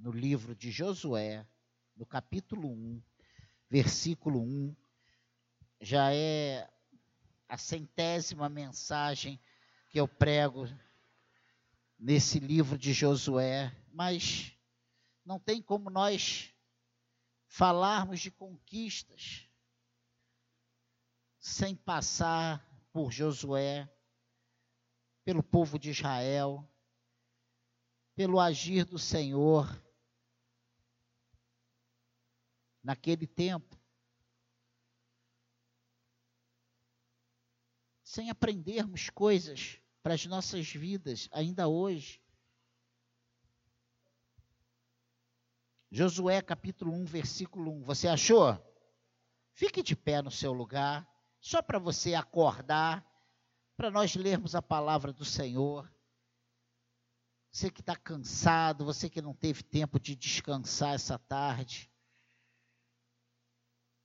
no livro de Josué, no capítulo 1, versículo 1. Já é a centésima mensagem que eu prego nesse livro de Josué, mas não tem como nós falarmos de conquistas sem passar por Josué, pelo povo de Israel, pelo agir do Senhor naquele tempo. Sem aprendermos coisas para as nossas vidas ainda hoje. Josué capítulo 1, versículo 1. Você achou? Fique de pé no seu lugar, só para você acordar, para nós lermos a palavra do Senhor. Você que está cansado, você que não teve tempo de descansar essa tarde.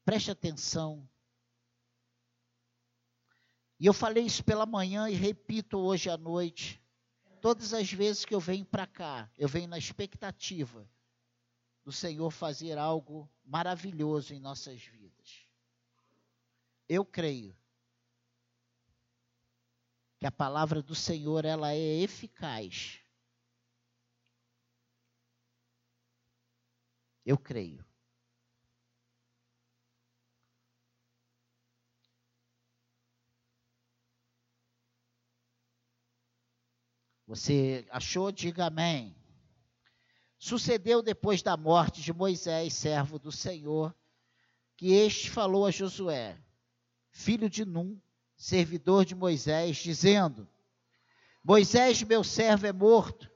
Preste atenção. E eu falei isso pela manhã e repito hoje à noite. Todas as vezes que eu venho para cá, eu venho na expectativa do Senhor fazer algo maravilhoso em nossas vidas. Eu creio que a palavra do Senhor ela é eficaz. Eu creio. Você achou? Diga amém. Sucedeu depois da morte de Moisés, servo do Senhor, que este falou a Josué, filho de Num, servidor de Moisés, dizendo: Moisés, meu servo, é morto.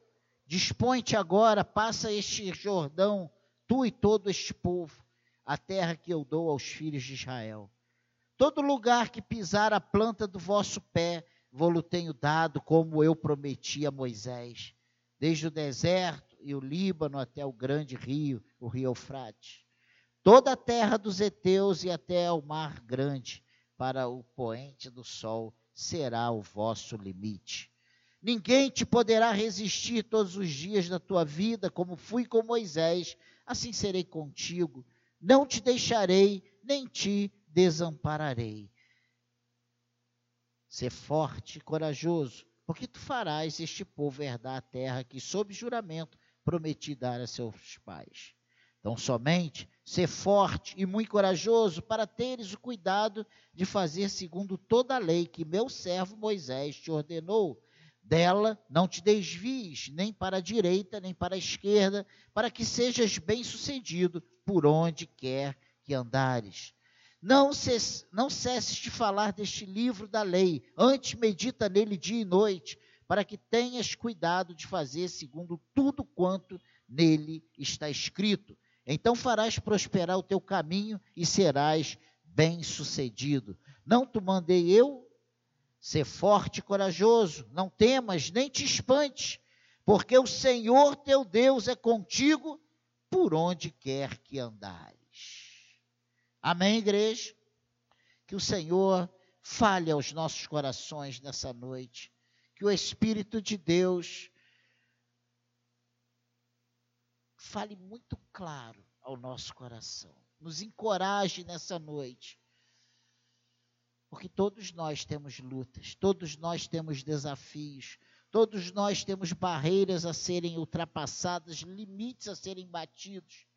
Dispõe-te agora, passa este Jordão, tu e todo este povo, a terra que eu dou aos filhos de Israel. Todo lugar que pisar a planta do vosso pé, vou-lo tenho dado, como eu prometi a Moisés, desde o deserto e o Líbano até o grande rio, o rio Eufrates. Toda a terra dos heteus e até o mar grande, para o poente do sol, será o vosso limite. Ninguém te poderá resistir todos os dias da tua vida, como fui com Moisés, assim serei contigo. Não te deixarei, nem te desampararei. Ser forte e corajoso, porque tu farás este povo herdar a terra que, sob juramento, prometi dar a seus pais. Então, somente ser forte e muito corajoso para teres o cuidado de fazer segundo toda a lei que meu servo Moisés te ordenou. Dela não te desvies, nem para a direita, nem para a esquerda, para que sejas bem-sucedido por onde quer que andares. Não, cesse, não cesses de falar deste livro da lei, antes medita nele dia e noite, para que tenhas cuidado de fazer segundo tudo quanto nele está escrito. Então farás prosperar o teu caminho e serás bem-sucedido. Não te mandei eu ser forte e corajoso, não temas nem te espantes, porque o Senhor teu Deus é contigo por onde quer que andares. Amém, igreja? Que o Senhor fale aos nossos corações nessa noite que o Espírito de Deus fale muito claro ao nosso coração, nos encoraje nessa noite. Porque todos nós temos lutas, todos nós temos desafios, todos nós temos barreiras a serem ultrapassadas, limites a serem batidos.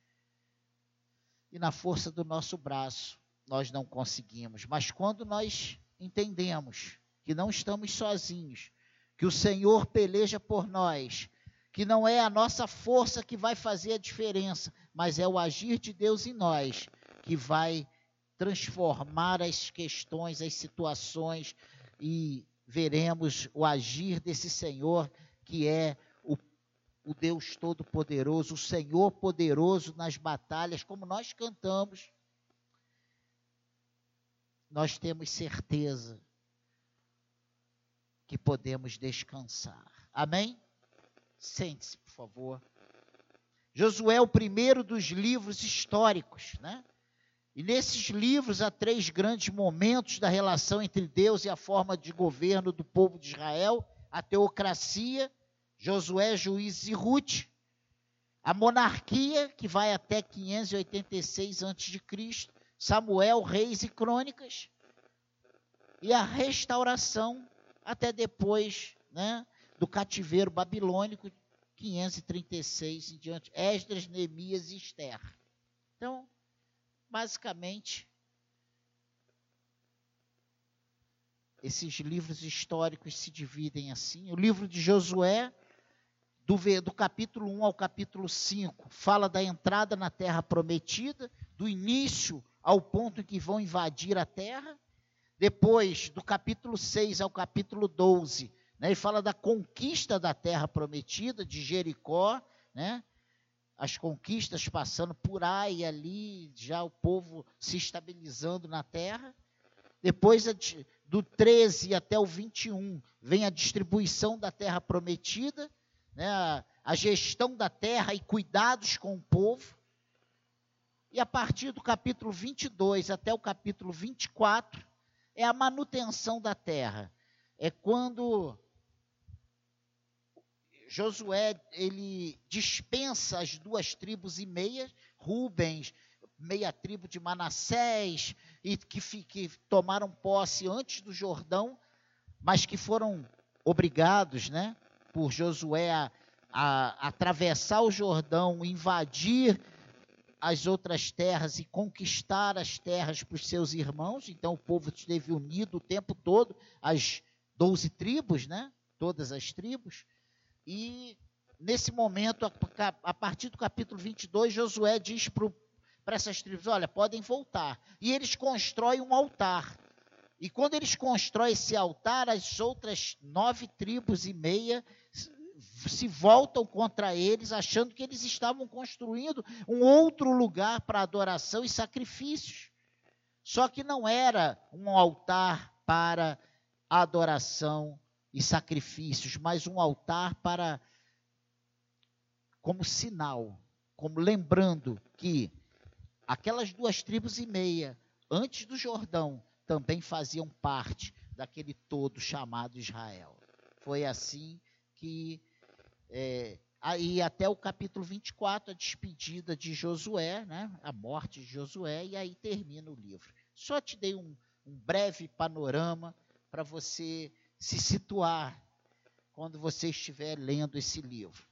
E na força do nosso braço, nós não conseguimos. Mas quando nós entendemos que não estamos sozinhos, que o Senhor peleja por nós, que não é a nossa força que vai fazer a diferença, mas é o agir de Deus em nós que vai transformar as questões, as situações e veremos o agir desse Senhor que é o, Deus Todo-Poderoso, o Senhor poderoso nas batalhas, como nós cantamos. Nós temos certeza que podemos descansar. Amém? Sente-se, por favor. Josué é o primeiro dos livros históricos, né? E nesses livros há três grandes momentos da relação entre Deus e a forma de governo do povo de Israel: a teocracia, Josué, Juízes e Ruth, a monarquia, que vai até 586 a.C., Samuel, Reis e Crônicas, e a restauração até depois né, do cativeiro babilônico, 536 em diante, Esdras, Neemias e Esther. Então, basicamente, esses livros históricos se dividem assim. O livro de Josué, do, do capítulo 1 ao capítulo 5, fala da entrada na terra prometida, do início ao ponto em que vão invadir a terra. Depois, do capítulo 6 ao capítulo 12, né, ele fala da conquista da terra prometida, de Jericó, né, as conquistas passando por aí ali, já o povo se estabilizando na terra. Depois, do 13 até o 21, vem a distribuição da terra prometida, né, a, gestão da terra e cuidados com o povo. E a partir do capítulo 22 até o capítulo 24, é a manutenção da terra. É quando Josué ele dispensa as duas tribos e meia, Rubens, meia tribo de Manassés, e que, que tomaram posse antes do Jordão, mas que foram obrigados, né, por Josué a, a, atravessar o Jordão, invadir as outras terras e conquistar as terras para os seus irmãos. Então o povo esteve unido o tempo todo, as doze tribos, né? Todas as tribos. E nesse momento, a, a partir do capítulo 22, Josué diz para essas tribos: olha, podem voltar. E eles constroem um altar. E quando eles constroem esse altar, as outras nove tribos e meia se voltam contra eles, achando que eles estavam construindo um outro lugar para adoração e sacrifícios. Só que não era um altar para adoração e sacrifícios, mas um altar para como sinal, como lembrando que aquelas duas tribos e meia antes do Jordão também faziam parte daquele todo chamado Israel. Foi assim que é, aí até o capítulo 24, a despedida de Josué, né, a morte de Josué, e aí termina o livro. Só te dei um, um breve panorama para você se situar quando você estiver lendo esse livro.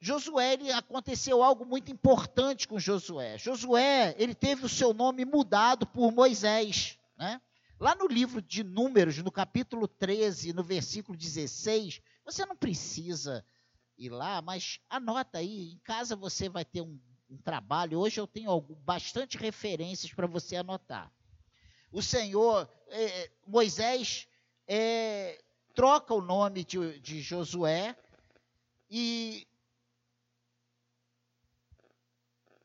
Josué, ele, aconteceu algo muito importante com Josué. Josué, ele teve o seu nome mudado por Moisés, né? Lá no livro de Números, no capítulo 13, no versículo 16, você não precisa ir lá, mas anota aí, em casa você vai ter um, um trabalho. Hoje eu tenho algum, bastante referências para você anotar. O Senhor, é, Moisés, é, troca o nome de, de Josué e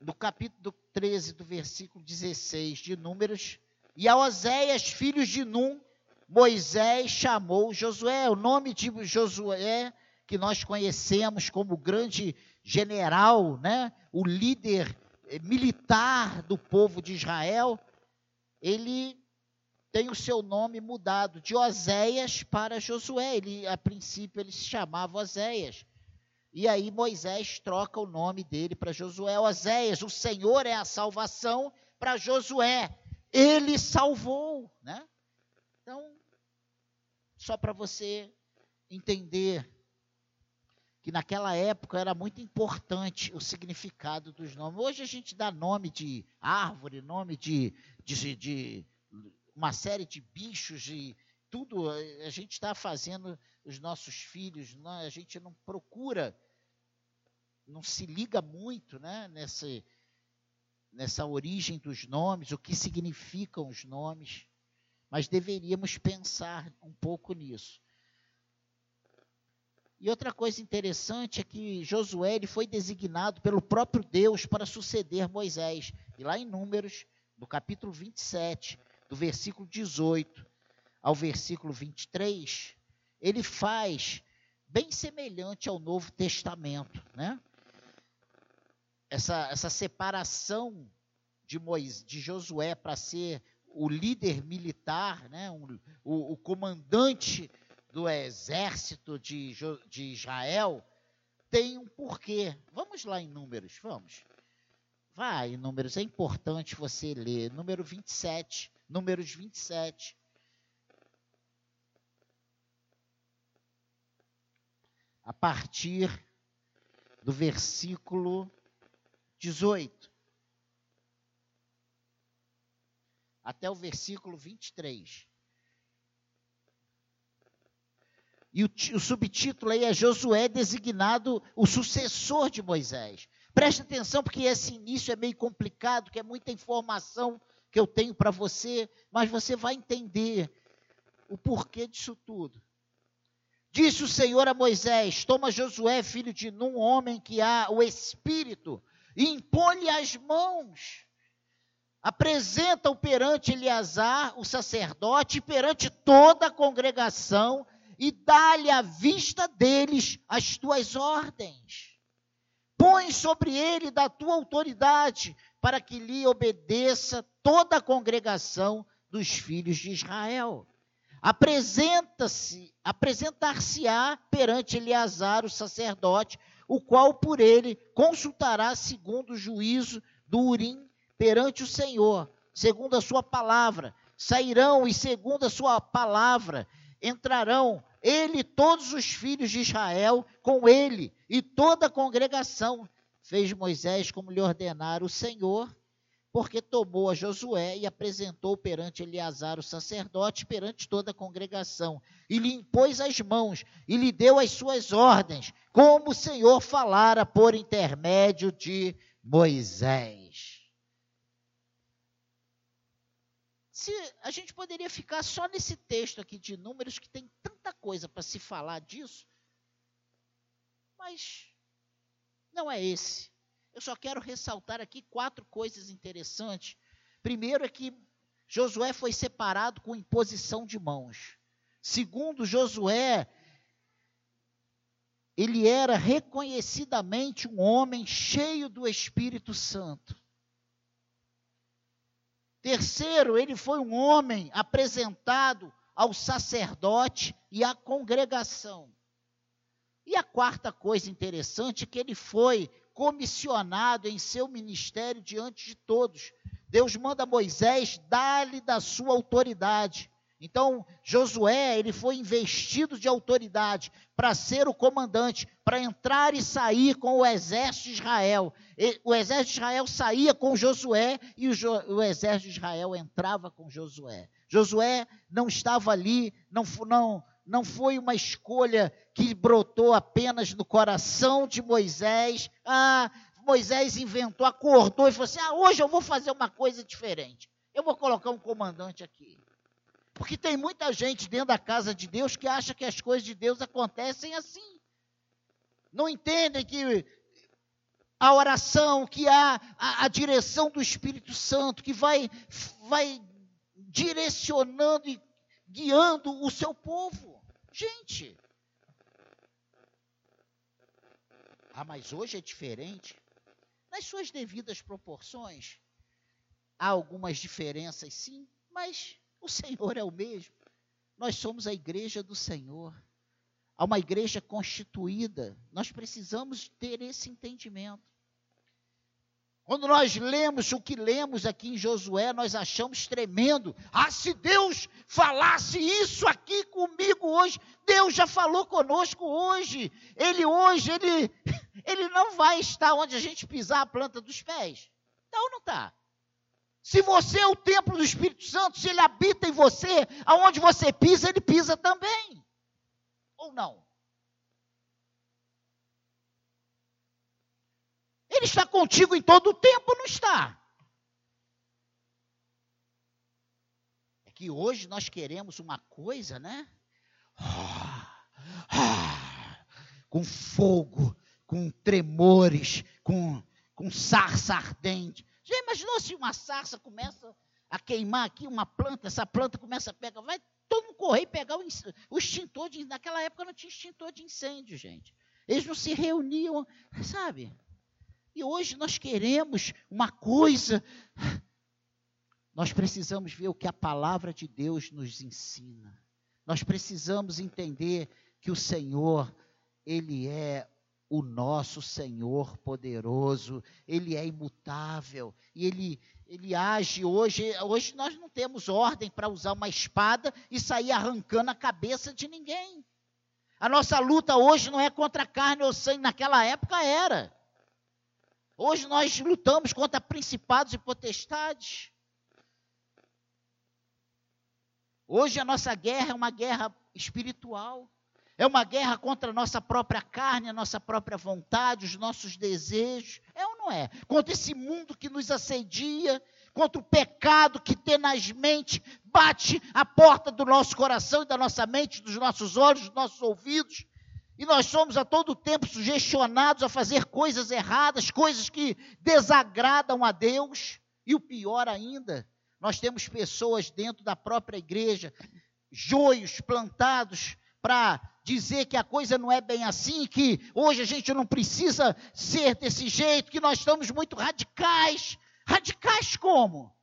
no capítulo 13, do versículo 16 de Números, e a Oséias, filhos de Num, Moisés chamou Josué. O nome de Josué, que nós conhecemos como grande general, né? o líder eh, militar do povo de Israel, ele tem o seu nome mudado de Oséias para Josué. Ele, a princípio, ele se chamava Oséias. E aí Moisés troca o nome dele para Josué. Oséias, o Senhor é a salvação para Josué. Ele salvou, né? Então, só para você entender que naquela época era muito importante o significado dos nomes. Hoje a gente dá nome de árvore, nome de, de, de uma série de bichos e tudo. A gente está fazendo os nossos filhos, não, a gente não procura, não se liga muito né, nessa, nessa origem dos nomes, o que significam os nomes mas deveríamos pensar um pouco nisso. E outra coisa interessante é que Josué ele foi designado pelo próprio Deus para suceder Moisés. E lá em Números, no capítulo 27, do versículo 18 ao versículo 23, ele faz bem semelhante ao Novo Testamento, né? Essa, essa separação de, Moisés, de Josué para ser o líder militar, né, um, o, o, comandante do exército de, de Israel, tem um porquê. Vamos lá em números, vamos. Vai em números, é importante você ler. Número 27, números 27. A partir do versículo 18 até o versículo 23. E o, o, subtítulo aí é Josué designado o sucessor de Moisés. Preste atenção, porque esse início é meio complicado, que é muita informação que eu tenho para você, mas você vai entender o porquê disso tudo. Disse o Senhor a Moisés: Toma Josué, filho de Num, homem que há o espírito, e impõe-lhe as mãos. Apresenta-o perante Eleazar, o sacerdote, e perante toda a congregação, e dá-lhe à vista deles as tuas ordens. Põe sobre ele da tua autoridade, para que lhe obedeça toda a congregação dos filhos de Israel. Apresenta-se, apresentar-se-á perante Eleazar, o sacerdote, o qual por ele consultará segundo o juízo do Urim perante o Senhor, segundo a sua palavra. Sairão e segundo a sua palavra entrarão ele todos os filhos de Israel com ele e toda a congregação. Fez Moisés como lhe ordenara o Senhor, porque tomou a Josué e apresentou perante Eleazar o sacerdote, perante toda a congregação, e lhe impôs as mãos e lhe deu as suas ordens, como o Senhor falara por intermédio de Moisés. se a gente poderia ficar só nesse texto aqui de números que tem tanta coisa para se falar disso, mas não é esse. Eu só quero ressaltar aqui quatro coisas interessantes. Primeiro é que Josué foi separado com imposição de mãos. Segundo, Josué ele era reconhecidamente um homem cheio do Espírito Santo. Terceiro, ele foi um homem apresentado ao sacerdote e à congregação. E a quarta coisa interessante é que ele foi comissionado em seu ministério diante de todos. Deus manda Moisés dar-lhe da sua autoridade. Então, Josué, ele foi investido de autoridade para ser o comandante, para entrar e sair com o exército de Israel. O exército de Israel saía com Josué e o, o exército de Israel entrava com Josué. Josué não estava ali, não, não, não foi uma escolha que brotou apenas no coração de Moisés. Ah, Moisés inventou, acordou e falou assim: ah, hoje eu vou fazer uma coisa diferente. Eu vou colocar um comandante aqui. Porque tem muita gente dentro da casa de Deus que acha que as coisas de Deus acontecem assim. Não entendem que a oração, que há a, a direção do Espírito Santo, que vai, vai direcionando e guiando o seu povo. Gente. Ah, mas hoje é diferente. Nas suas devidas proporções, há algumas diferenças sim, mas o Senhor é o mesmo. Nós somos a igreja do Senhor. Há uma igreja constituída. Nós precisamos ter esse entendimento. Quando nós lemos o que lemos aqui em Josué, nós achamos tremendo. Ah, se Deus falasse isso aqui comigo hoje, Deus já falou conosco hoje. Ele hoje, ele, ele não vai estar onde a gente pisar a planta dos pés. Está ou não está? Se você é o templo do Espírito Santo, se ele habita em você, aonde você pisa, ele pisa também. Ou não? Ele está contigo em todo o tempo não está? É que hoje nós queremos uma coisa, né? com fogo, com tremores, com, com sarça ardente. Já imaginou se uma sarça começa a queimar aqui uma planta, essa planta começa a pegar, vai todo mundo correr e pegar o, o extintor de naquela época não tinha extintor de incêndio, gente. Eles não se reuniam, sabe? E hoje nós queremos uma coisa. Nós precisamos ver o que a palavra de Deus nos ensina. Nós precisamos entender que o Senhor, ele é o nosso Senhor poderoso, ele é imutável e ele ele age hoje. Hoje nós não temos ordem para usar uma espada e sair arrancando a cabeça de ninguém. A nossa luta hoje não é contra carne ou sangue, naquela época era. Hoje nós lutamos contra principados e potestades. Hoje a nossa guerra é uma guerra espiritual. É uma guerra contra a nossa própria carne, a nossa própria vontade, os nossos desejos. É ou não é? Contra esse mundo que nos assedia, contra o pecado que tenazmente bate a porta do nosso coração e da nossa mente, dos nossos olhos, dos nossos ouvidos. E nós somos a todo tempo sugestionados a fazer coisas erradas, coisas que desagradam a Deus. E o pior ainda, nós temos pessoas dentro da própria igreja, joios plantados para dizer que a coisa não é bem assim, que hoje a gente não precisa ser desse jeito, que nós estamos muito radicais. Radicais como?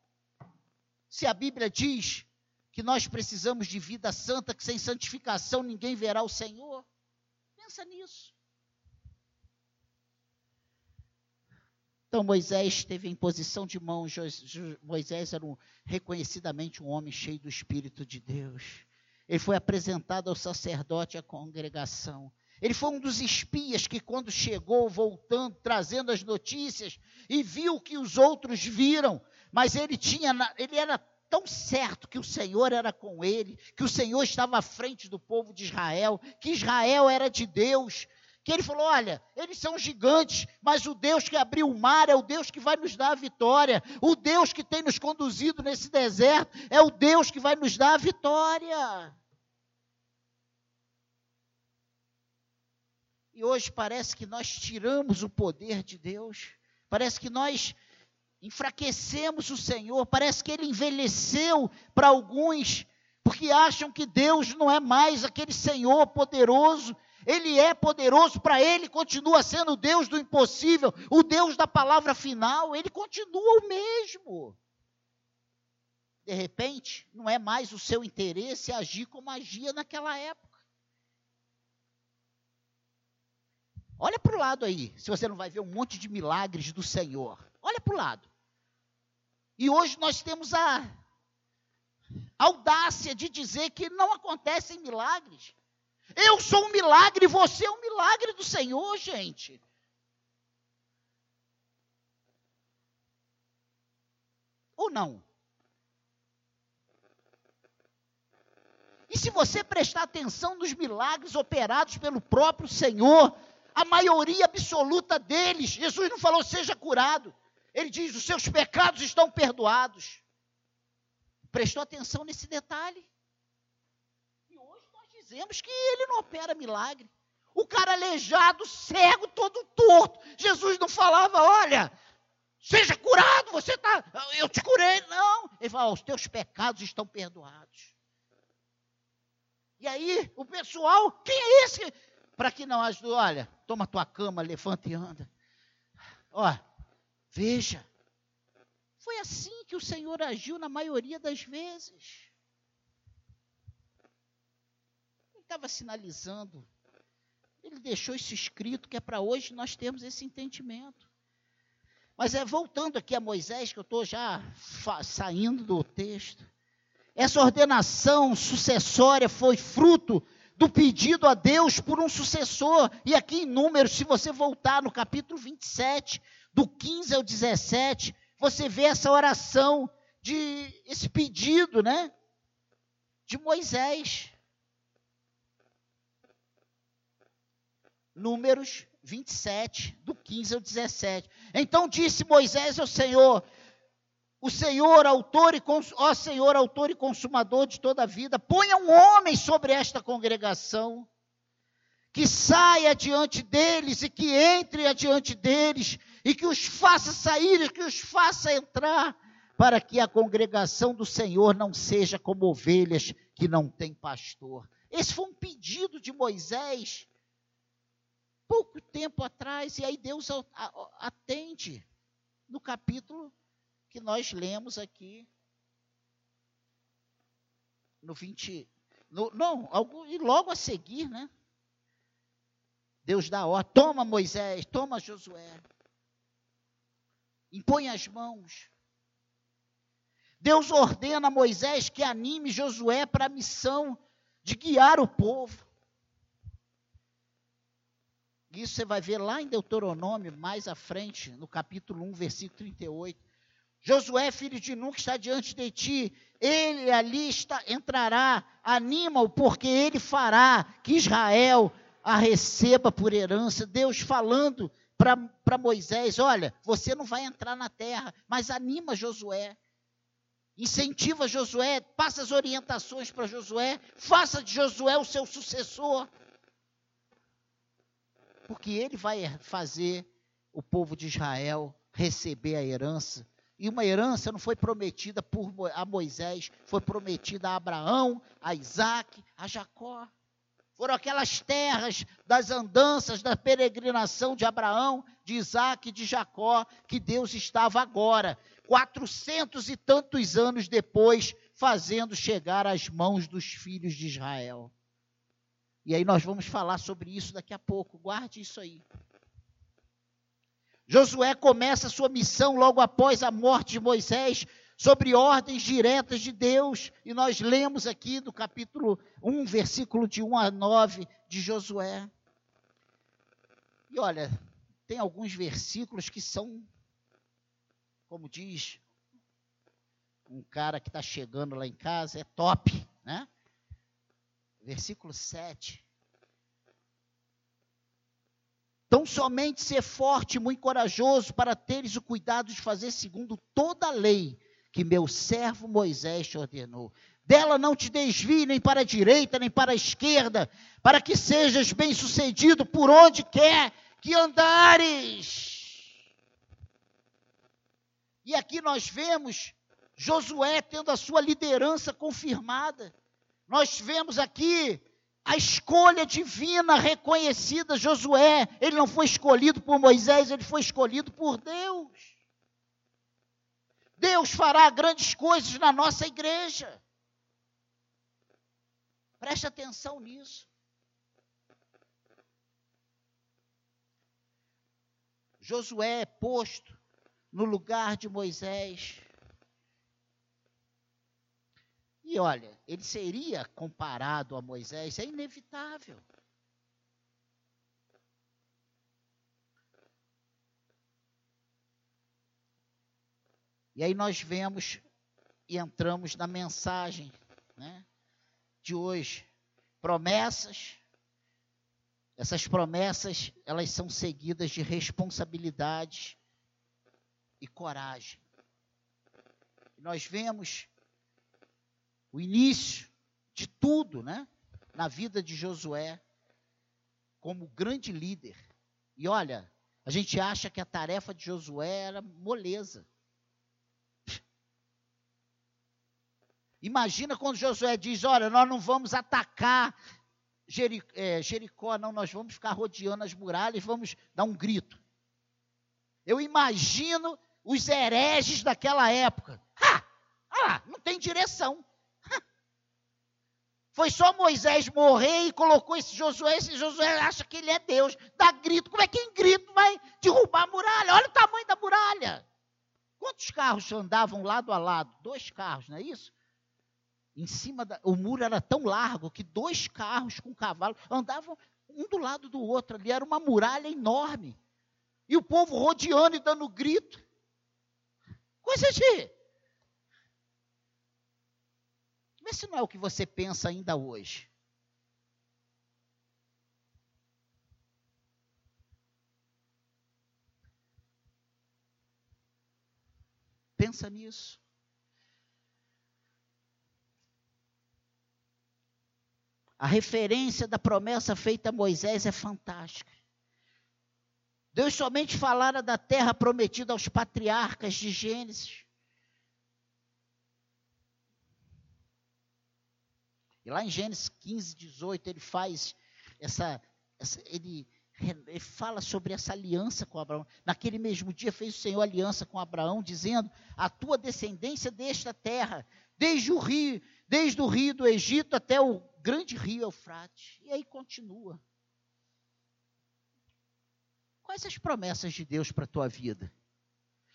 Se a Bíblia diz que nós precisamos de vida santa, que sem santificação ninguém verá o Senhor. Pensa nisso. Então Moisés teve em posição de mão. Moisés era um, reconhecidamente um homem cheio do Espírito de Deus. Ele foi apresentado ao sacerdote e à congregação. Ele foi um dos espias que, quando chegou, voltando, trazendo as notícias, e viu que os outros viram, mas ele tinha, ele era tão certo que o Senhor era com ele, que o Senhor estava à frente do povo de Israel, que Israel era de Deus, que ele falou: olha, eles são gigantes, mas o Deus que abriu o mar é o Deus que vai nos dar a vitória. O Deus que tem nos conduzido nesse deserto é o Deus que vai nos dar a vitória. E hoje parece que nós tiramos o poder de Deus, parece que nós enfraquecemos o Senhor, parece que ele envelheceu para alguns, porque acham que Deus não é mais aquele Senhor poderoso ele é poderoso, para ele continua sendo o Deus do impossível, o Deus da palavra final, ele continua o mesmo. De repente, não é mais o seu interesse agir como agia naquela época. Olha para o lado aí, se você não vai ver um monte de milagres do Senhor. Olha para o lado. E hoje nós temos a audácia de dizer que não acontecem milagres. Eu sou um milagre, você é um milagre do Senhor, gente. Ou não? E se você prestar atenção nos milagres operados pelo próprio Senhor, a maioria absoluta deles, Jesus não falou seja curado. Ele diz: os seus pecados estão perdoados. Prestou atenção nesse detalhe? dizemos que ele não opera milagre. O cara aleijado, cego, todo torto. Jesus não falava, olha, seja curado, você está, eu te curei. Não. Ele fala, os teus pecados estão perdoados. E aí, o pessoal, quem é esse? Para que não ajude, olha, toma tua cama, levanta e anda. Ó, veja. Foi assim que o Senhor agiu na maioria das vezes. estava sinalizando. Ele deixou isso escrito, que é para hoje nós termos esse entendimento. Mas é voltando aqui a Moisés, que eu estou já saindo do texto. Essa ordenação sucessória foi fruto do pedido a Deus por um sucessor. E aqui em Números, se você voltar no capítulo 27, do 15 ao 17, você vê essa oração de esse pedido, né? De Moisés. Números 27, do 15 ao 17. Então disse Moisés ao Senhor: O Senhor, autor e ó Senhor, autor e consumador de toda a vida, ponha um homem sobre esta congregação, que saia diante deles e que entre adiante deles, e que os faça sair e que os faça entrar, para que a congregação do Senhor não seja como ovelhas que não têm pastor. Esse foi um pedido de Moisés pouco tempo atrás, e aí Deus atende no capítulo que nós lemos aqui, no 20, no, não, algo, e logo a seguir, né? Deus dá ordem: toma Moisés, toma Josué. Impõe as mãos. Deus ordena a Moisés que anime Josué para a missão de guiar o povo. Isso você vai ver lá em Deuteronômio, mais à frente, no capítulo 1, versículo 38. Josué, filho de Nun, que está diante de ti, ele ali está, entrará, anima-o, porque ele fará que Israel a receba por herança. Deus falando para Moisés: olha, você não vai entrar na terra, mas anima Josué. Incentiva Josué, passa as orientações para Josué, faça de Josué o seu sucessor porque ele vai fazer o povo de Israel receber a herança. E uma herança não foi prometida por, a Moisés, foi prometida a Abraão, a Isaac, a Jacó. Foram aquelas terras das andanças, da peregrinação de Abraão, de Isaac e de Jacó, que Deus estava agora, quatrocentos e tantos anos depois, fazendo chegar às mãos dos filhos de Israel. E aí nós vamos falar sobre isso daqui a pouco. Guarde isso aí. Josué começa sua missão logo após a morte de Moisés, sobre ordens diretas de Deus. E nós lemos aqui do capítulo 1, versículo de 1 a 9 de Josué. E olha, tem alguns versículos que são, como diz um cara que está chegando lá em casa, é top, né? versículo 7. Tão somente ser forte muito corajoso para teres o cuidado de fazer segundo toda a lei que meu servo Moisés te ordenou. Dela não te desvie nem para a direita nem para a esquerda, para que sejas bem-sucedido por onde quer que andares. E aqui nós vemos Josué tendo a sua liderança confirmada. Nós vemos aqui a escolha divina reconhecida, Josué, ele não foi escolhido por Moisés, ele foi escolhido por Deus. Deus fará grandes coisas na nossa igreja. Preste atenção nisso. Josué é posto no lugar de Moisés. E olha, ele seria comparado a Moisés, é inevitável. E aí nós vemos e entramos na mensagem né, de hoje. Promessas. Essas promessas, elas são seguidas de responsabilidade e coragem. Nós vemos o início de tudo, né? Na vida de Josué, como grande líder. E olha, a gente acha que a tarefa de Josué era moleza. Imagina quando Josué diz: Olha, nós não vamos atacar é, Jericó, não, nós vamos ficar rodeando as muralhas, vamos dar um grito. Eu imagino os hereges daquela época. Ah, ah, não tem direção. Foi só Moisés morrer e colocou esse Josué. Esse Josué acha que ele é Deus. Dá grito. Como é que em grito vai derrubar a muralha? Olha o tamanho da muralha. Quantos carros andavam lado a lado? Dois carros, não é isso? Em cima da, o muro era tão largo que dois carros com cavalo andavam um do lado do outro ali. Era uma muralha enorme. E o povo rodeando e dando grito. Coisa de Vê se não é o que você pensa ainda hoje. Pensa nisso. A referência da promessa feita a Moisés é fantástica. Deus somente falara da terra prometida aos patriarcas de Gênesis. E lá em Gênesis 15, 18, ele faz essa, essa ele, ele fala sobre essa aliança com Abraão. Naquele mesmo dia fez o Senhor aliança com Abraão, dizendo: A tua descendência desta terra, desde o rio, desde o rio do Egito até o grande rio Eufrates. E aí continua. Quais as promessas de Deus para a tua vida?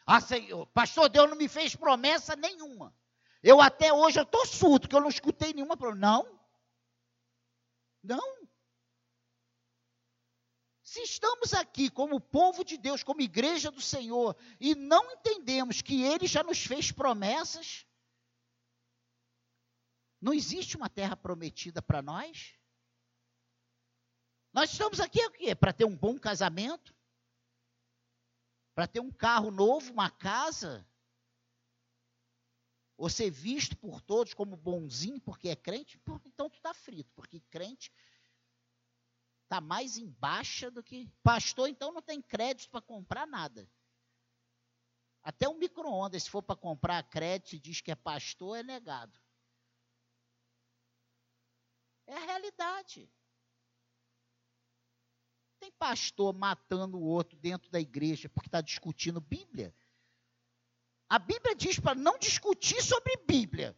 Ah, Senhor, pastor, Deus não me fez promessa nenhuma. Eu até hoje estou surdo, que eu não escutei nenhuma promessa. Não. Não. Se estamos aqui como povo de Deus, como igreja do Senhor, e não entendemos que Ele já nos fez promessas, não existe uma terra prometida para nós? Nós estamos aqui o quê? Para ter um bom casamento? Para ter um carro novo, uma casa? Ou ser visto por todos como bonzinho porque é crente? Então tu está frito, porque crente está mais em baixa do que. Pastor, então não tem crédito para comprar nada. Até um micro-ondas, se for para comprar crédito e diz que é pastor, é negado. É a realidade. Tem pastor matando o outro dentro da igreja porque está discutindo Bíblia. A Bíblia diz para não discutir sobre Bíblia.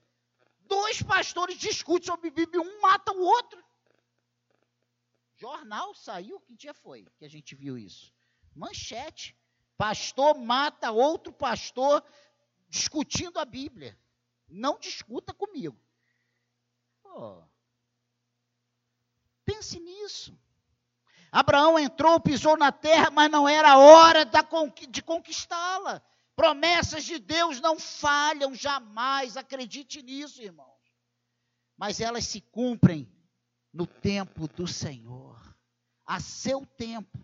Dois pastores discutem sobre Bíblia, um mata o outro. Jornal saiu, que dia foi que a gente viu isso? Manchete. Pastor mata outro pastor discutindo a Bíblia. Não discuta comigo. Pô, pense nisso. Abraão entrou, pisou na terra, mas não era hora de conquistá-la. Promessas de Deus não falham jamais, acredite nisso, irmãos. Mas elas se cumprem no tempo do Senhor, a seu tempo.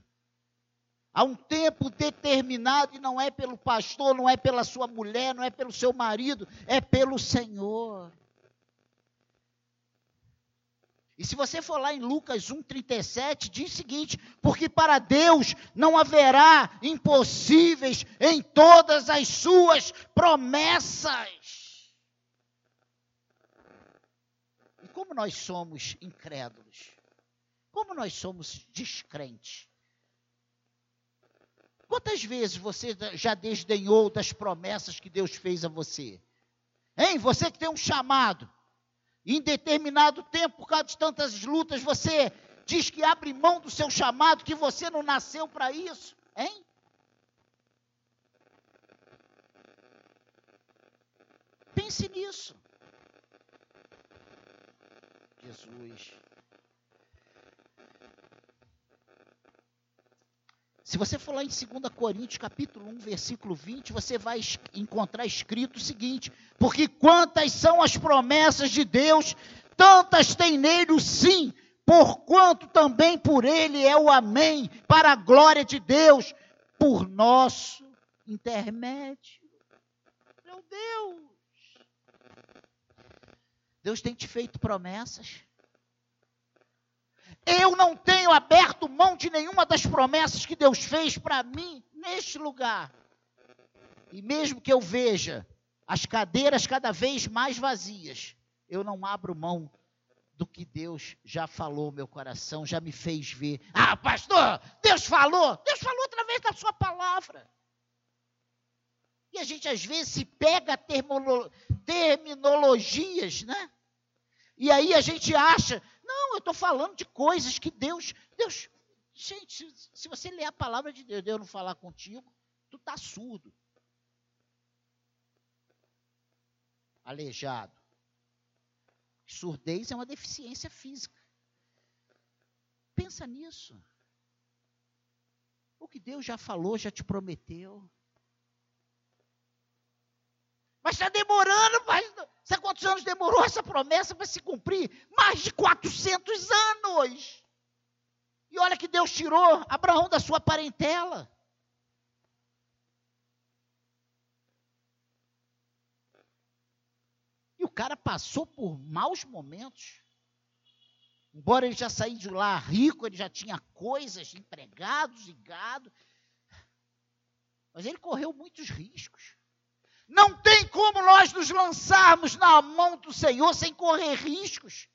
Há um tempo determinado e não é pelo pastor, não é pela sua mulher, não é pelo seu marido, é pelo Senhor. E se você for lá em Lucas 1,37, diz o seguinte: porque para Deus não haverá impossíveis em todas as suas promessas. como nós somos incrédulos, como nós somos descrentes. Quantas vezes você já desdenhou das promessas que Deus fez a você? Hein? Você que tem um chamado, em determinado tempo, por causa de tantas lutas, você diz que abre mão do seu chamado, que você não nasceu para isso, hein? Pense nisso. Jesus. Se você for lá em 2 Coríntios, capítulo 1, versículo 20, você vai encontrar escrito o seguinte: Porque quantas são as promessas de Deus, tantas tem nele o sim, porquanto também por ele é o amém, para a glória de Deus, por nosso intermédio. Meu Deus! Deus tem te feito promessas. Eu não tenho aberto mão de nenhuma das promessas que Deus fez para mim neste lugar. E mesmo que eu veja as cadeiras cada vez mais vazias, eu não abro mão do que Deus já falou meu coração, já me fez ver. Ah, pastor, Deus falou, Deus falou através da sua palavra. E a gente às vezes se pega terminologias, né? E aí a gente acha, não, eu estou falando de coisas que Deus, Deus, gente, se você ler a palavra de Deus, Deus não falar contigo, tu está surdo. Aleijado. Surdez é uma deficiência física. Pensa nisso. O que Deus já falou, já te prometeu. Mas está demorando, pastor. Sabe quantos anos demorou essa promessa para se cumprir? Mais de 400 anos. E olha que Deus tirou Abraão da sua parentela. E o cara passou por maus momentos. Embora ele já saísse de lá rico, ele já tinha coisas, empregados e gado. Mas ele correu muitos riscos. Não tem como nós nos lançarmos na mão do Senhor sem correr riscos.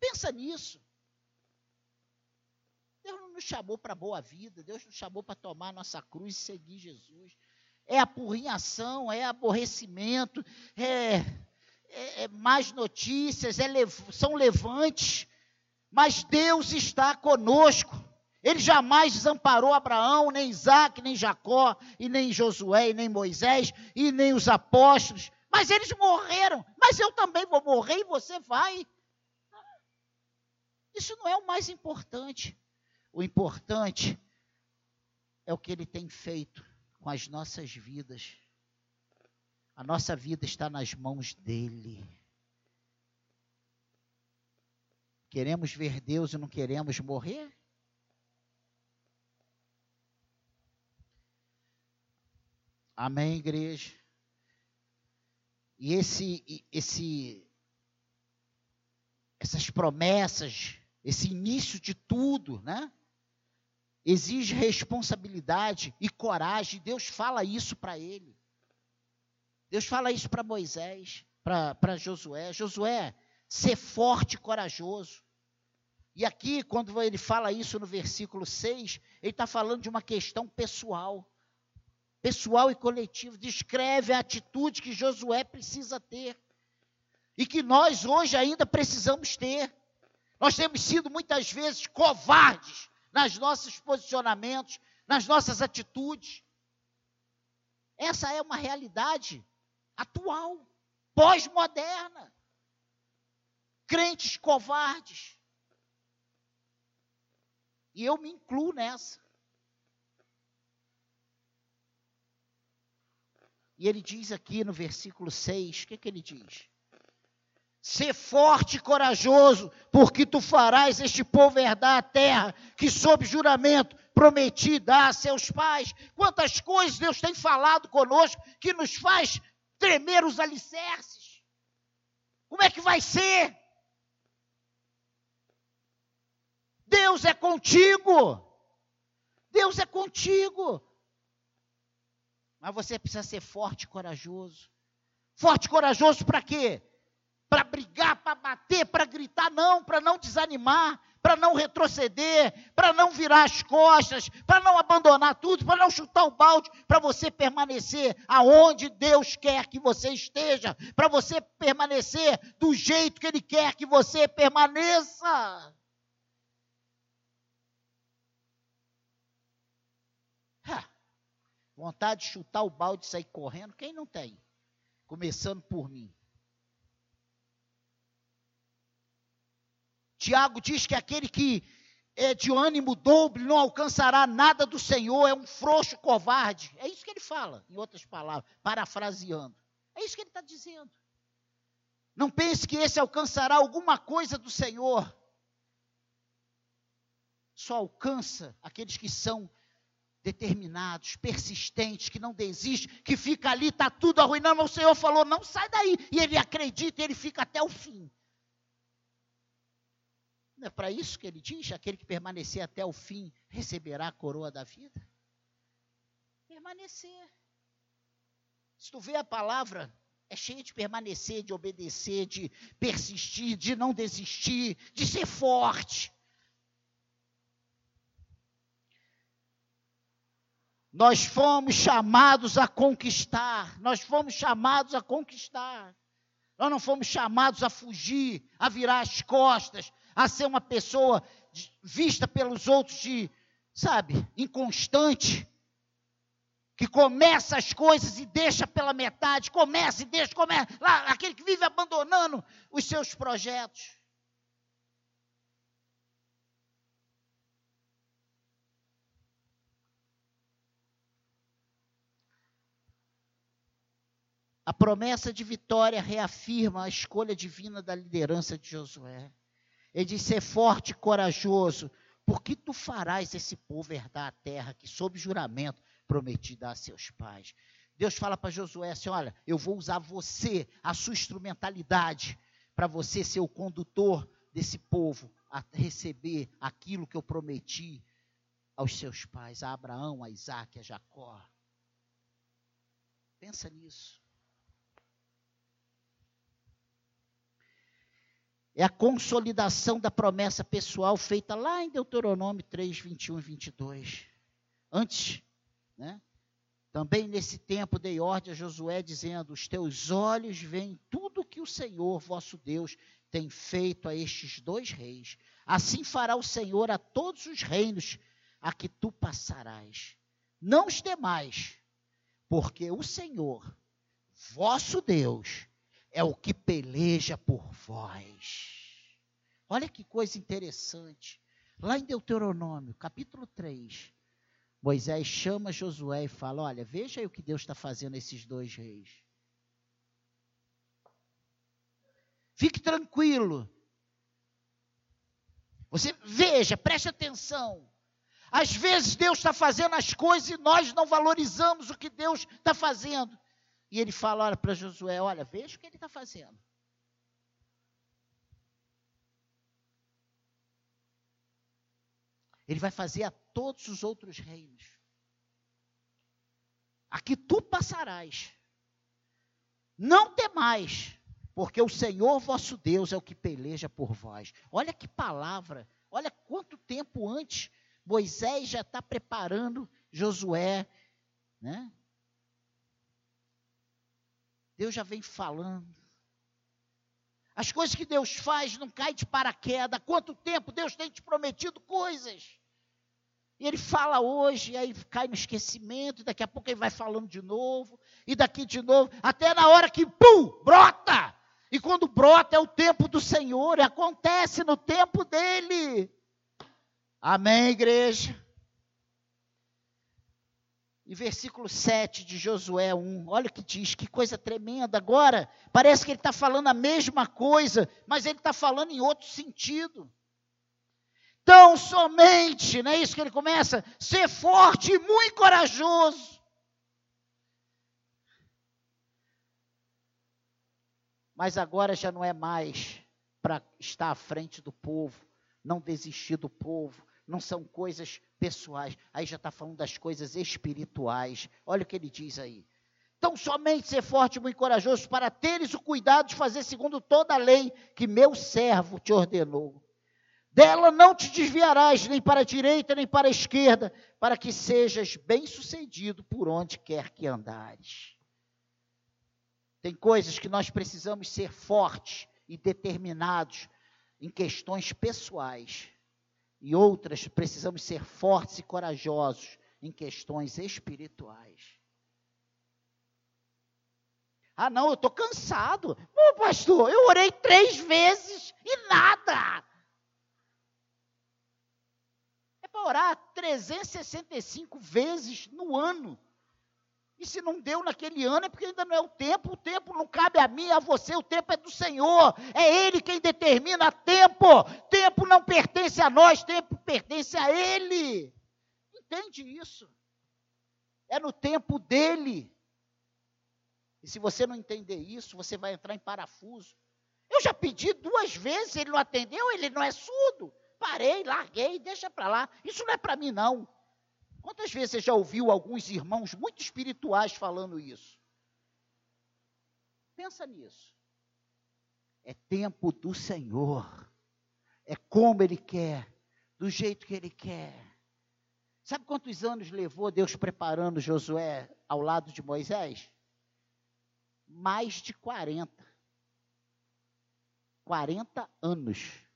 Pensa nisso. Deus não nos chamou para boa vida, Deus nos chamou para tomar nossa cruz e seguir Jesus. É apurrinhação, é aborrecimento, é, é, é mais notícias, é, são levantes, mas Deus está conosco. Ele jamais desamparou Abraão, nem Isaac, nem Jacó, e nem Josué, e nem Moisés, e nem os apóstolos. Mas eles morreram. Mas eu também vou morrer e você vai. Isso não é o mais importante. O importante é o que ele tem feito com as nossas vidas. A nossa vida está nas mãos dele. Queremos ver Deus e não queremos morrer? Amém, igreja? E esse, esse, essas promessas, esse início de tudo, né? Exige responsabilidade e coragem. Deus fala isso para ele. Deus fala isso para Moisés, para Josué. Josué, ser forte e corajoso. E aqui, quando ele fala isso no versículo 6, ele está falando de uma questão pessoal pessoal e coletivo, descreve a atitude que Josué precisa ter e que nós hoje ainda precisamos ter. Nós temos sido muitas vezes covardes nos nossos posicionamentos, nas nossas atitudes. Essa é uma realidade atual, pós-moderna. Crentes covardes. E eu me incluo nessa. E ele diz aqui no versículo 6, o que, que ele diz? Ser forte e corajoso, porque tu farás este povo herdar a terra que, sob juramento, prometi dar a seus pais. Quantas coisas Deus tem falado conosco que nos faz tremer os alicerces. Como é que vai ser? Deus é contigo. Deus é contigo. Mas você precisa ser forte e corajoso. Forte e corajoso para quê? Para brigar, para bater, para gritar, não, para não desanimar, para não retroceder, para não virar as costas, para não abandonar tudo, para não chutar o balde, para você permanecer aonde Deus quer que você esteja, para você permanecer do jeito que Ele quer que você permaneça. Vontade de chutar o balde e sair correndo, quem não tem? Começando por mim. Tiago diz que aquele que é de ânimo dobre não alcançará nada do Senhor, é um frouxo covarde. É isso que ele fala, em outras palavras, parafraseando. É isso que ele está dizendo. Não pense que esse alcançará alguma coisa do Senhor. Só alcança aqueles que são determinados, persistentes, que não desistem, que fica ali, está tudo arruinando, o Senhor falou, não sai daí, e ele acredita, ele fica até o fim. Não é para isso que ele diz, aquele que permanecer até o fim receberá a coroa da vida? Permanecer. Se tu vê a palavra, é cheia de permanecer, de obedecer, de persistir, de não desistir, de ser forte. Nós fomos chamados a conquistar. Nós fomos chamados a conquistar. Nós não fomos chamados a fugir, a virar as costas, a ser uma pessoa vista pelos outros de, sabe, inconstante, que começa as coisas e deixa pela metade, começa e deixa, começa, lá, aquele que vive abandonando os seus projetos. A promessa de vitória reafirma a escolha divina da liderança de Josué. Ele diz: ser forte e corajoso, porque tu farás esse povo herdar a terra que, sob juramento, prometi dar a seus pais. Deus fala para Josué assim: olha, eu vou usar você, a sua instrumentalidade, para você ser o condutor desse povo a receber aquilo que eu prometi aos seus pais, a Abraão, a Isaac, a Jacó. Pensa nisso. É a consolidação da promessa pessoal feita lá em Deuteronômio 3, 21 e 22. Antes, né? Também nesse tempo dei ordem a Josué, dizendo: Os teus olhos veem tudo que o Senhor, vosso Deus, tem feito a estes dois reis. Assim fará o Senhor a todos os reinos a que tu passarás. Não os demais, porque o Senhor, vosso Deus, é o que peleja por vós. Olha que coisa interessante. Lá em Deuteronômio, capítulo 3, Moisés chama Josué e fala: Olha, veja aí o que Deus está fazendo esses dois reis. Fique tranquilo. Você veja, preste atenção. Às vezes Deus está fazendo as coisas e nós não valorizamos o que Deus está fazendo. E ele fala para Josué: Olha, veja o que ele está fazendo. Ele vai fazer a todos os outros reinos. Aqui tu passarás. Não temais, porque o Senhor vosso Deus é o que peleja por vós. Olha que palavra, olha quanto tempo antes Moisés já está preparando Josué, né? Deus já vem falando. As coisas que Deus faz não caem de paraquedas. Quanto tempo Deus tem te prometido coisas? E ele fala hoje, aí cai no esquecimento, daqui a pouco ele vai falando de novo, e daqui de novo, até na hora que, pum, brota! E quando brota é o tempo do Senhor, acontece no tempo dele. Amém, igreja? E versículo 7 de Josué 1, olha o que diz, que coisa tremenda. Agora, parece que ele está falando a mesma coisa, mas ele está falando em outro sentido. Tão somente, não é isso que ele começa? Ser forte e muito corajoso. Mas agora já não é mais para estar à frente do povo, não desistir do povo, não são coisas pessoais. Aí já está falando das coisas espirituais. Olha o que ele diz aí. Então, somente ser forte e muito corajoso para teres o cuidado de fazer segundo toda a lei que meu servo te ordenou. Dela não te desviarás nem para a direita nem para a esquerda, para que sejas bem-sucedido por onde quer que andares. Tem coisas que nós precisamos ser fortes e determinados em questões pessoais, e outras precisamos ser fortes e corajosos em questões espirituais. Ah, não, eu estou cansado. Ô, pastor, eu orei três vezes e nada para orar 365 vezes no ano. E se não deu naquele ano é porque ainda não é o tempo, o tempo não cabe a mim, a você, o tempo é do Senhor, é Ele quem determina tempo. Tempo não pertence a nós, tempo pertence a Ele. Entende isso? É no tempo dele. E se você não entender isso, você vai entrar em parafuso. Eu já pedi duas vezes, ele não atendeu, ele não é surdo parei, larguei, deixa para lá. Isso não é para mim, não. Quantas vezes você já ouviu alguns irmãos muito espirituais falando isso? Pensa nisso. É tempo do Senhor. É como Ele quer, do jeito que Ele quer. Sabe quantos anos levou Deus preparando Josué ao lado de Moisés? Mais de 40. 40 anos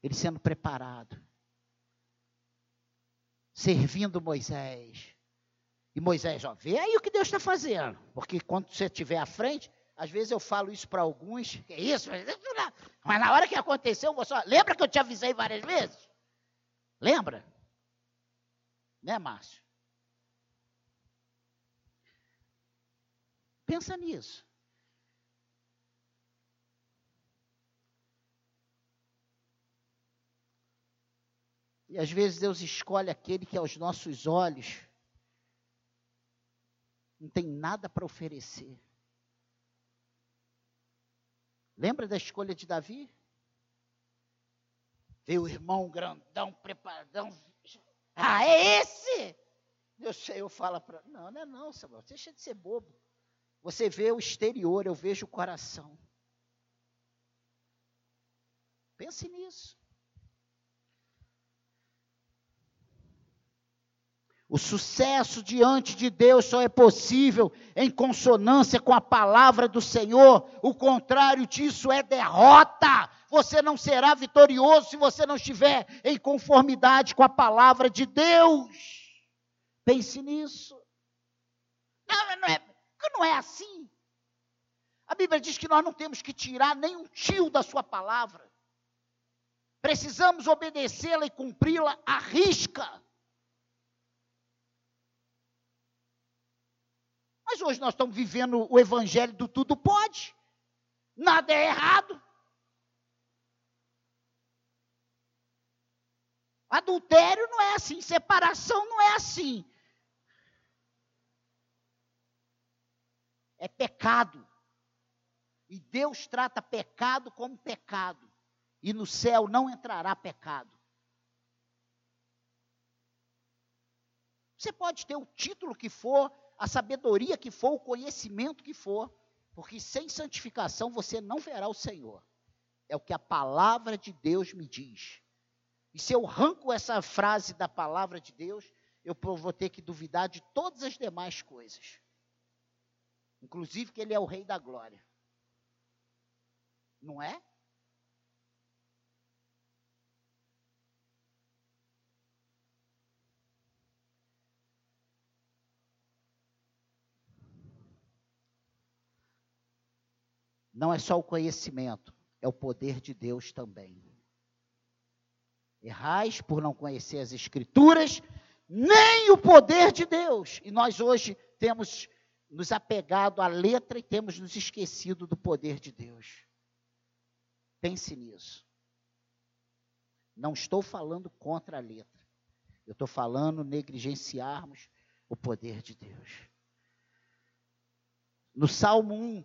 ele sendo preparado, servindo Moisés. E Moisés, ó, vê aí o que Deus está fazendo, porque quando você estiver à frente, às vezes eu falo isso para alguns, que é isso, mas na hora que aconteceu, eu vou só. Lembra que eu te avisei várias vezes? Lembra? Né, Márcio? Pensa nisso. E às vezes Deus escolhe aquele que aos nossos olhos não tem nada para oferecer. Lembra da escolha de Davi? Vê o irmão grandão, preparadão. Ah, é esse? Deus, eu falo para. Não, não é não, Samuel. Deixa de ser bobo. Você vê o exterior, eu vejo o coração. Pense nisso. O sucesso diante de Deus só é possível em consonância com a palavra do Senhor. O contrário disso é derrota. Você não será vitorioso se você não estiver em conformidade com a palavra de Deus. Pense nisso. Não, não é, não é assim. A Bíblia diz que nós não temos que tirar nem um tio da sua palavra. Precisamos obedecê-la e cumpri-la à risca. Mas hoje nós estamos vivendo o evangelho do tudo pode. Nada é errado. Adultério não é assim, separação não é assim. É pecado. E Deus trata pecado como pecado. E no céu não entrará pecado. Você pode ter o título que for, a sabedoria que for, o conhecimento que for, porque sem santificação você não verá o Senhor. É o que a palavra de Deus me diz. E se eu arranco essa frase da palavra de Deus, eu vou ter que duvidar de todas as demais coisas. Inclusive que ele é o rei da glória. Não é? Não é só o conhecimento, é o poder de Deus também. Errais por não conhecer as Escrituras, nem o poder de Deus. E nós hoje temos nos apegado à letra e temos nos esquecido do poder de Deus. Pense nisso. Não estou falando contra a letra. Eu estou falando negligenciarmos o poder de Deus. No Salmo 1,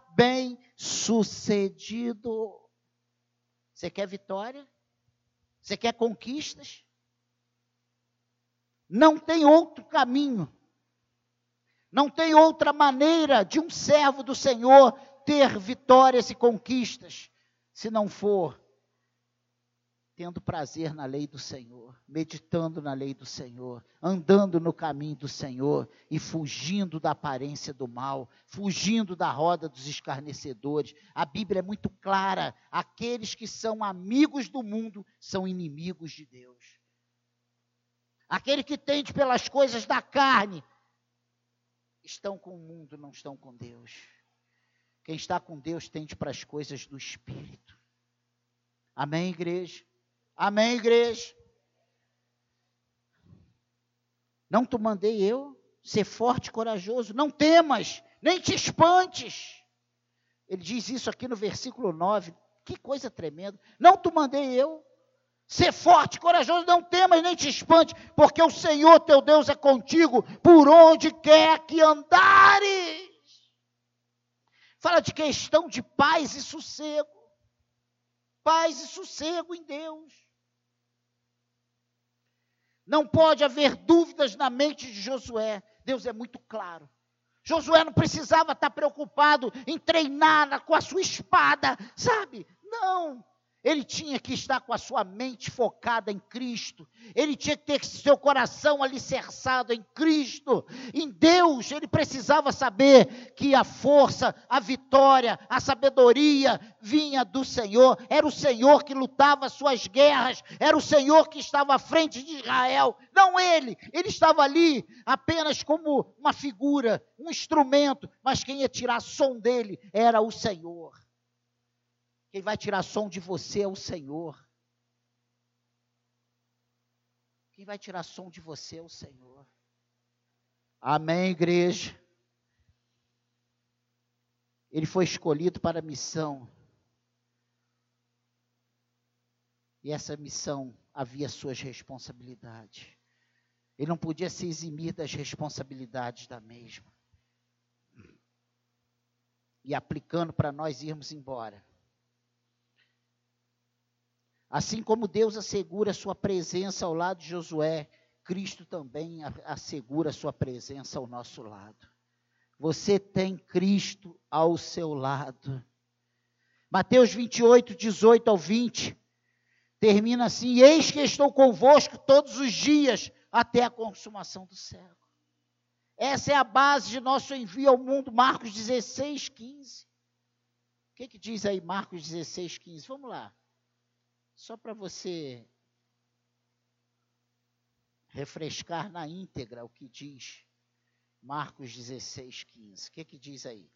bem sucedido. Você quer vitória? Você quer conquistas? Não tem outro caminho. Não tem outra maneira de um servo do Senhor ter vitórias e conquistas, se não for tendo prazer na lei do Senhor, meditando na lei do Senhor, andando no caminho do Senhor e fugindo da aparência do mal, fugindo da roda dos escarnecedores. A Bíblia é muito clara: aqueles que são amigos do mundo são inimigos de Deus. Aquele que tende pelas coisas da carne estão com o mundo, não estão com Deus. Quem está com Deus tende para as coisas do Espírito. Amém, igreja? Amém, igreja? Não te mandei eu ser forte e corajoso. Não temas, nem te espantes. Ele diz isso aqui no versículo 9. Que coisa tremenda. Não te mandei eu. Ser forte, corajoso, não temas nem te espante, porque o Senhor teu Deus é contigo por onde quer que andares. Fala de questão de paz e sossego. Paz e sossego em Deus. Não pode haver dúvidas na mente de Josué. Deus é muito claro. Josué não precisava estar preocupado em treinar com a sua espada, sabe? Não. Ele tinha que estar com a sua mente focada em Cristo. Ele tinha que ter seu coração alicerçado em Cristo, em Deus. Ele precisava saber que a força, a vitória, a sabedoria vinha do Senhor. Era o Senhor que lutava as suas guerras. Era o Senhor que estava à frente de Israel. Não ele. Ele estava ali apenas como uma figura, um instrumento. Mas quem ia tirar som dele era o Senhor. Quem vai tirar som de você é o Senhor. Quem vai tirar som de você é o Senhor. Amém, igreja. Ele foi escolhido para a missão. E essa missão havia suas responsabilidades. Ele não podia se eximir das responsabilidades da mesma. E aplicando para nós irmos embora. Assim como Deus assegura sua presença ao lado de Josué, Cristo também assegura sua presença ao nosso lado. Você tem Cristo ao seu lado. Mateus 28, 18 ao 20, termina assim: Eis que estou convosco todos os dias até a consumação do século. Essa é a base de nosso envio ao mundo, Marcos 16, 15. O que, que diz aí Marcos 16, 15? Vamos lá. Só para você refrescar na íntegra o que diz Marcos 16, 15. O que, que diz aí?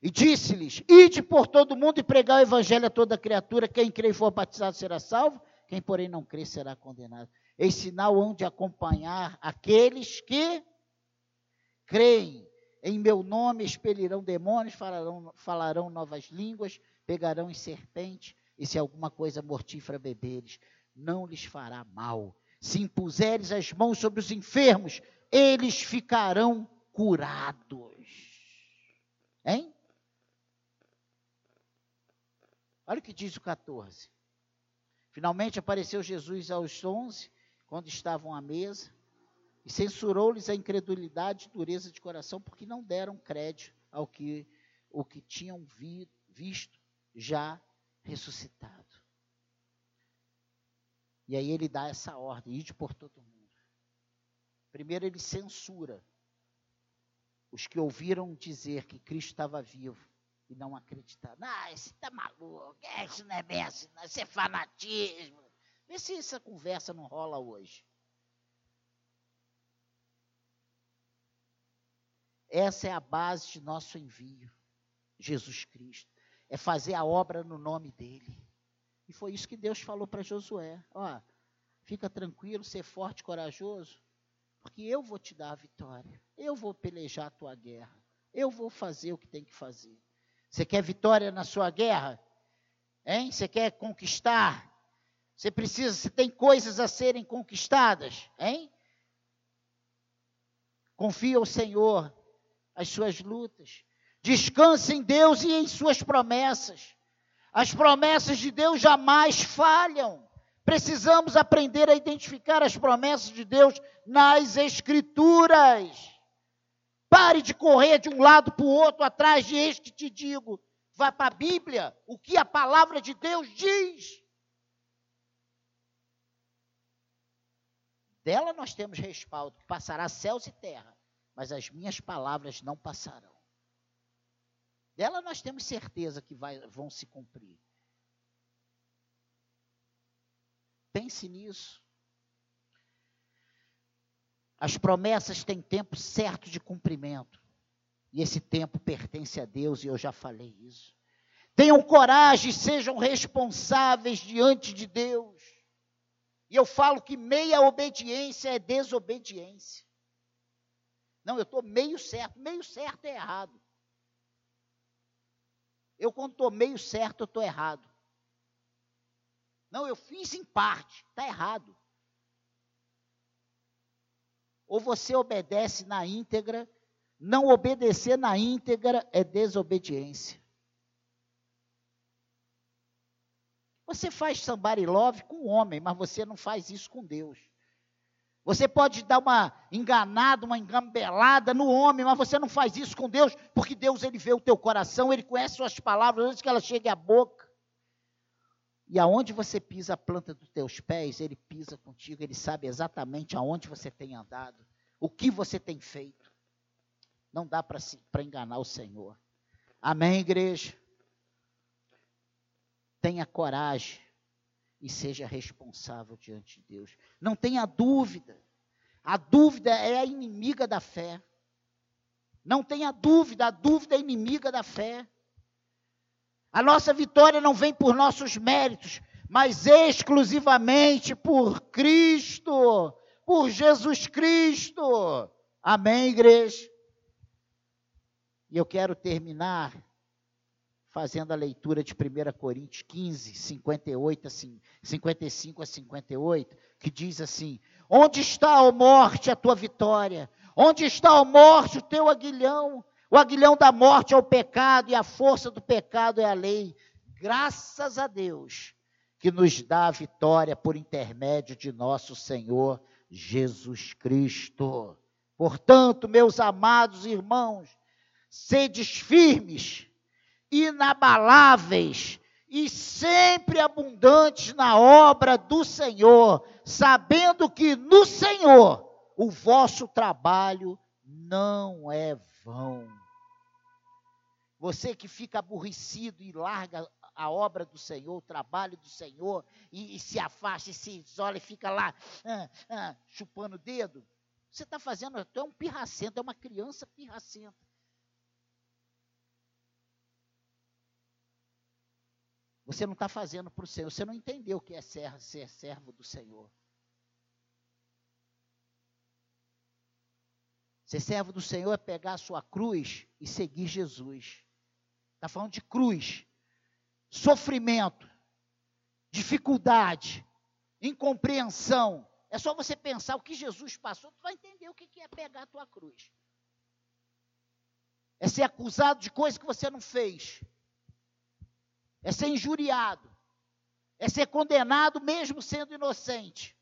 E disse-lhes: Ide por todo mundo e pregar o evangelho a toda criatura. Quem crê e for batizado será salvo, quem, porém, não crê será condenado. Esse sinal onde acompanhar aqueles que creem. Em meu nome expelirão demônios, falarão, falarão novas línguas, pegarão em serpente, e se alguma coisa mortífera beberes, não lhes fará mal. Se impuseres as mãos sobre os enfermos, eles ficarão curados. Hein? Olha o que diz o 14. Finalmente apareceu Jesus aos onze, quando estavam à mesa, e censurou-lhes a incredulidade e dureza de coração, porque não deram crédito ao que o que tinham vi, visto já ressuscitado. E aí ele dá essa ordem, ide por todo mundo. Primeiro ele censura os que ouviram dizer que Cristo estava vivo e não acreditaram. Ah, esse está maluco, isso não é bem assim, isso é fanatismo. Vê se essa conversa não rola hoje. Essa é a base de nosso envio, Jesus Cristo. É fazer a obra no nome dele. E foi isso que Deus falou para Josué. Ó, fica tranquilo, ser forte, corajoso, porque eu vou te dar a vitória. Eu vou pelejar a tua guerra. Eu vou fazer o que tem que fazer. Você quer vitória na sua guerra? Hein? Você quer conquistar? Você precisa, você tem coisas a serem conquistadas, hein? Confia ao Senhor as suas lutas. Descanse em Deus e em suas promessas. As promessas de Deus jamais falham. Precisamos aprender a identificar as promessas de Deus nas Escrituras. Pare de correr de um lado para o outro atrás de eis que te digo. Vá para a Bíblia, o que a palavra de Deus diz. Dela nós temos respaldo, que passará céus e terra, mas as minhas palavras não passarão. Dela nós temos certeza que vai, vão se cumprir. Pense nisso. As promessas têm tempo certo de cumprimento. E esse tempo pertence a Deus, e eu já falei isso. Tenham coragem, sejam responsáveis diante de Deus. E eu falo que meia obediência é desobediência. Não, eu estou meio certo. Meio certo é errado. Eu, quando estou meio certo, estou errado. Não, eu fiz em parte, está errado. Ou você obedece na íntegra, não obedecer na íntegra é desobediência. Você faz somebody love com o homem, mas você não faz isso com Deus. Você pode dar uma enganada, uma engambelada no homem, mas você não faz isso com Deus, porque Deus ele vê o teu coração, ele conhece suas palavras antes que elas cheguem à boca. E aonde você pisa a planta dos teus pés, ele pisa contigo, ele sabe exatamente aonde você tem andado, o que você tem feito. Não dá para enganar o Senhor. Amém, igreja? Tenha coragem e seja responsável diante de Deus. Não tenha dúvida. A dúvida é a inimiga da fé. Não tenha dúvida, a dúvida é inimiga da fé. A nossa vitória não vem por nossos méritos, mas exclusivamente por Cristo, por Jesus Cristo. Amém, igreja? E eu quero terminar fazendo a leitura de 1 Coríntios 15, 58 a 55 a 58, que diz assim: Onde está, ó morte, a tua vitória? Onde está, ó morte, o teu aguilhão? O aguilhão da morte é o pecado, e a força do pecado é a lei. Graças a Deus que nos dá a vitória por intermédio de nosso Senhor Jesus Cristo. Portanto, meus amados irmãos, sedes firmes, inabaláveis e sempre abundantes na obra do Senhor, sabendo que no Senhor o vosso trabalho não é vão. Você que fica aborrecido e larga a obra do Senhor, o trabalho do Senhor, e, e se afasta, e se isola e fica lá ah, ah, chupando o dedo, você está fazendo, é um pirracento, é uma criança pirracenta. Você não está fazendo para o Senhor, você não entendeu o que é ser, ser servo do Senhor. Ser servo do Senhor é pegar a sua cruz e seguir Jesus. Está falando de cruz, sofrimento, dificuldade, incompreensão. É só você pensar o que Jesus passou, tu vai entender o que é pegar a tua cruz. É ser acusado de coisas que você não fez. É ser injuriado. É ser condenado mesmo sendo inocente.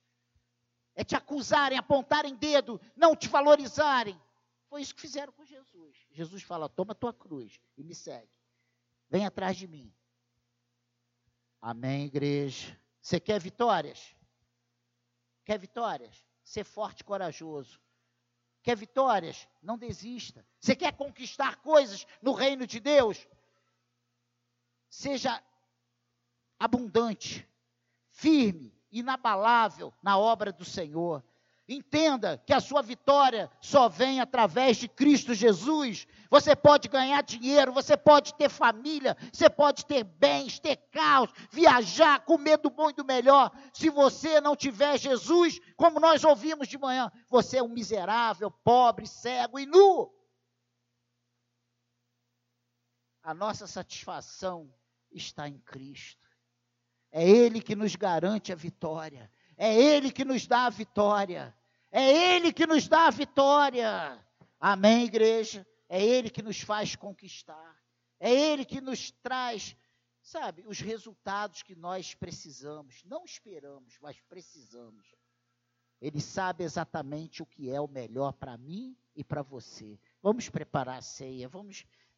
É te acusarem, apontarem dedo, não te valorizarem. Foi isso que fizeram com Jesus. Jesus fala: toma tua cruz e me segue. Vem atrás de mim. Amém, igreja. Você quer vitórias? Quer vitórias? Ser forte e corajoso. Quer vitórias? Não desista. Você quer conquistar coisas no reino de Deus? Seja abundante, firme, inabalável na obra do Senhor. Entenda que a sua vitória só vem através de Cristo Jesus. Você pode ganhar dinheiro, você pode ter família, você pode ter bens, ter carros, viajar, comer do bom e do melhor. Se você não tiver Jesus, como nós ouvimos de manhã, você é um miserável, pobre, cego e nu. A nossa satisfação está em Cristo. É Ele que nos garante a vitória. É Ele que nos dá a vitória. É Ele que nos dá a vitória. Amém, igreja? É Ele que nos faz conquistar. É Ele que nos traz, sabe, os resultados que nós precisamos. Não esperamos, mas precisamos. Ele sabe exatamente o que é o melhor para mim e para você. Vamos preparar a ceia, vamos